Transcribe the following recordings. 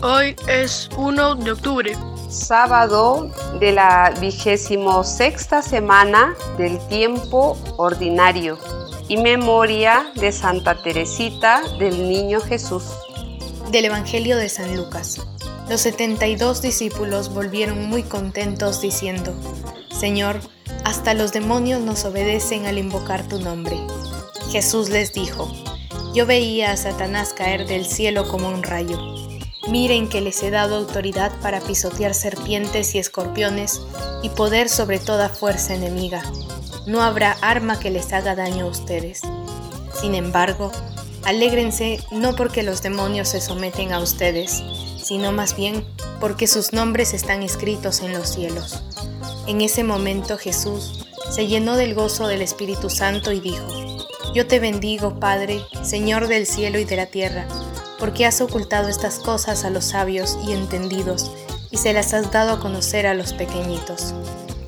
Hoy es 1 de octubre. Sábado de la vigésimo sexta semana del tiempo ordinario y memoria de Santa Teresita del Niño Jesús. Del Evangelio de San Lucas. Los setenta y dos discípulos volvieron muy contentos diciendo, Señor, hasta los demonios nos obedecen al invocar tu nombre. Jesús les dijo, Yo veía a Satanás caer del cielo como un rayo. Miren que les he dado autoridad para pisotear serpientes y escorpiones y poder sobre toda fuerza enemiga. No habrá arma que les haga daño a ustedes. Sin embargo, alégrense no porque los demonios se someten a ustedes, sino más bien porque sus nombres están escritos en los cielos. En ese momento Jesús se llenó del gozo del Espíritu Santo y dijo, Yo te bendigo, Padre, Señor del cielo y de la tierra porque has ocultado estas cosas a los sabios y entendidos, y se las has dado a conocer a los pequeñitos.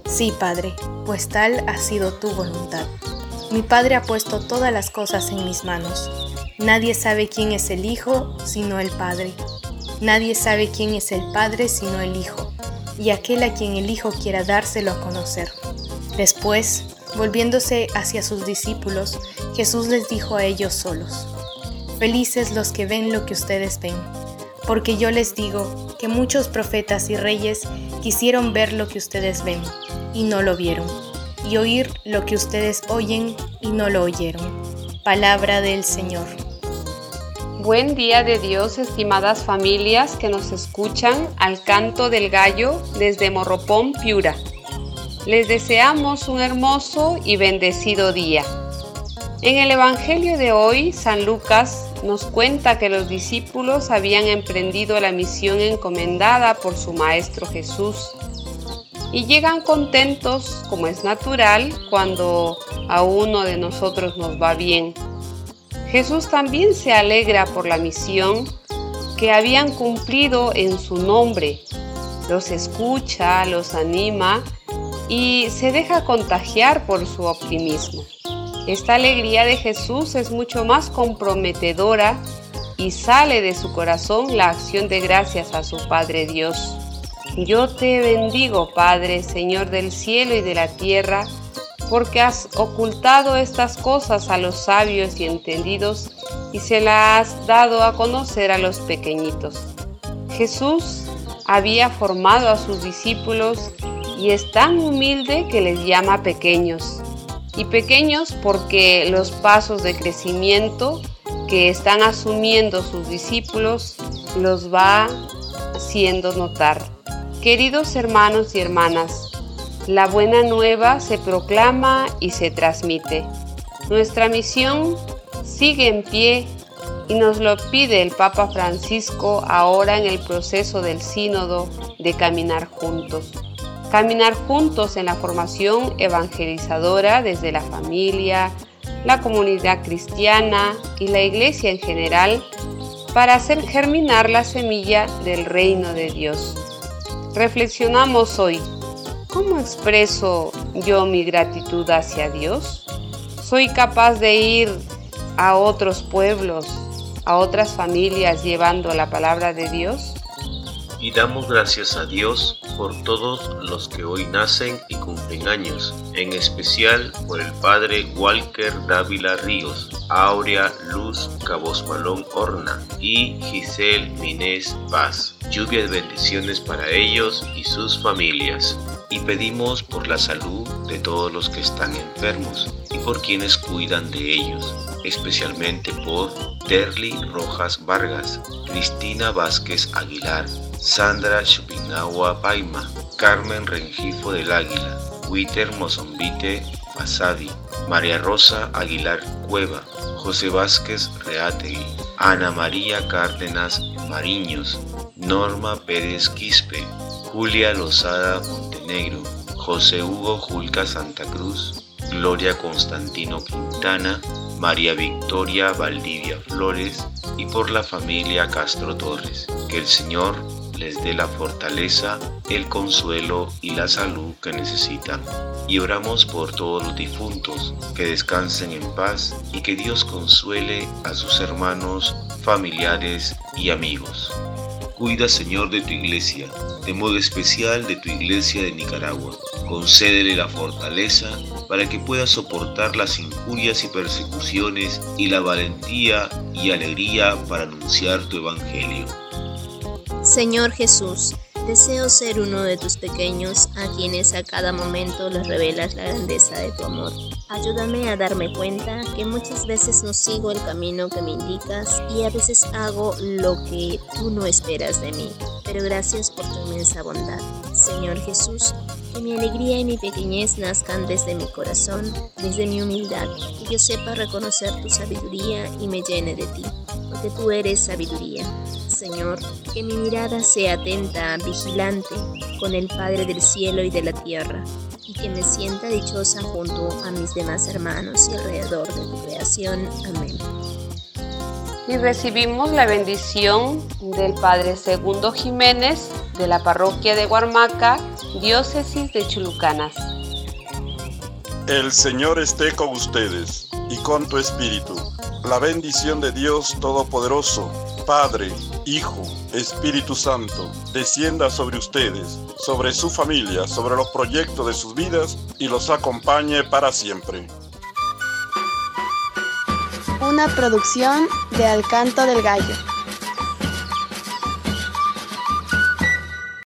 Sí, Padre, pues tal ha sido tu voluntad. Mi Padre ha puesto todas las cosas en mis manos. Nadie sabe quién es el Hijo sino el Padre. Nadie sabe quién es el Padre sino el Hijo, y aquel a quien el Hijo quiera dárselo a conocer. Después, volviéndose hacia sus discípulos, Jesús les dijo a ellos solos, Felices los que ven lo que ustedes ven, porque yo les digo que muchos profetas y reyes quisieron ver lo que ustedes ven y no lo vieron, y oír lo que ustedes oyen y no lo oyeron. Palabra del Señor. Buen día de Dios, estimadas familias que nos escuchan al canto del gallo desde Morropón, Piura. Les deseamos un hermoso y bendecido día. En el Evangelio de hoy, San Lucas nos cuenta que los discípulos habían emprendido la misión encomendada por su Maestro Jesús y llegan contentos, como es natural, cuando a uno de nosotros nos va bien. Jesús también se alegra por la misión que habían cumplido en su nombre. Los escucha, los anima y se deja contagiar por su optimismo. Esta alegría de Jesús es mucho más comprometedora y sale de su corazón la acción de gracias a su Padre Dios. Yo te bendigo, Padre, Señor del cielo y de la tierra, porque has ocultado estas cosas a los sabios y entendidos y se las has dado a conocer a los pequeñitos. Jesús había formado a sus discípulos y es tan humilde que les llama pequeños y pequeños porque los pasos de crecimiento que están asumiendo sus discípulos los va haciendo notar. Queridos hermanos y hermanas, la buena nueva se proclama y se transmite. Nuestra misión sigue en pie y nos lo pide el Papa Francisco ahora en el proceso del sínodo de caminar juntos caminar juntos en la formación evangelizadora desde la familia, la comunidad cristiana y la iglesia en general para hacer germinar la semilla del reino de Dios. Reflexionamos hoy, ¿cómo expreso yo mi gratitud hacia Dios? ¿Soy capaz de ir a otros pueblos, a otras familias llevando la palabra de Dios? y damos gracias a Dios por todos los que hoy nacen y cumplen años, en especial por el Padre Walker Dávila Ríos, Aurea Luz Cabos Malón Horna y Giselle Minés Paz. Lluvia de bendiciones para ellos y sus familias. Y pedimos por la salud de todos los que están enfermos y por quienes cuidan de ellos, especialmente por Terly Rojas Vargas, Cristina Vázquez Aguilar, Sandra Chupinagua Paima, Carmen Rengifo del Águila, Witter Mozombite Fasadi, María Rosa Aguilar Cueva, José Vázquez Reategui, Ana María Cárdenas Mariños, Norma Pérez Quispe, Julia Lozada Montenegro, José Hugo Julca Santa Cruz, Gloria Constantino Quintana, María Victoria Valdivia Flores y por la familia Castro Torres. Que el Señor les dé la fortaleza, el consuelo y la salud que necesitan. Y oramos por todos los difuntos, que descansen en paz y que Dios consuele a sus hermanos, familiares y amigos. Cuida, Señor, de tu iglesia, de modo especial de tu iglesia de Nicaragua. Concédele la fortaleza para que pueda soportar las injurias y persecuciones y la valentía y alegría para anunciar tu evangelio. Señor Jesús, deseo ser uno de tus pequeños a quienes a cada momento les revelas la grandeza de tu amor. Ayúdame a darme cuenta que muchas veces no sigo el camino que me indicas y a veces hago lo que tú no esperas de mí. Pero gracias por tu inmensa bondad. Señor Jesús, que mi alegría y mi pequeñez nazcan desde mi corazón, desde mi humildad, que yo sepa reconocer tu sabiduría y me llene de ti, porque tú eres sabiduría. Señor, que mi mirada sea atenta, vigilante, con el Padre del cielo y de la tierra, y que me sienta dichosa junto a mis demás hermanos y alrededor de tu creación. Amén. Y recibimos la bendición del Padre Segundo Jiménez de la parroquia de Guarmaca, diócesis de Chulucanas. El Señor esté con ustedes y con tu espíritu. La bendición de Dios Todopoderoso, Padre, Hijo, Espíritu Santo, descienda sobre ustedes, sobre su familia, sobre los proyectos de sus vidas y los acompañe para siempre. Una producción de Alcanto del Gallo.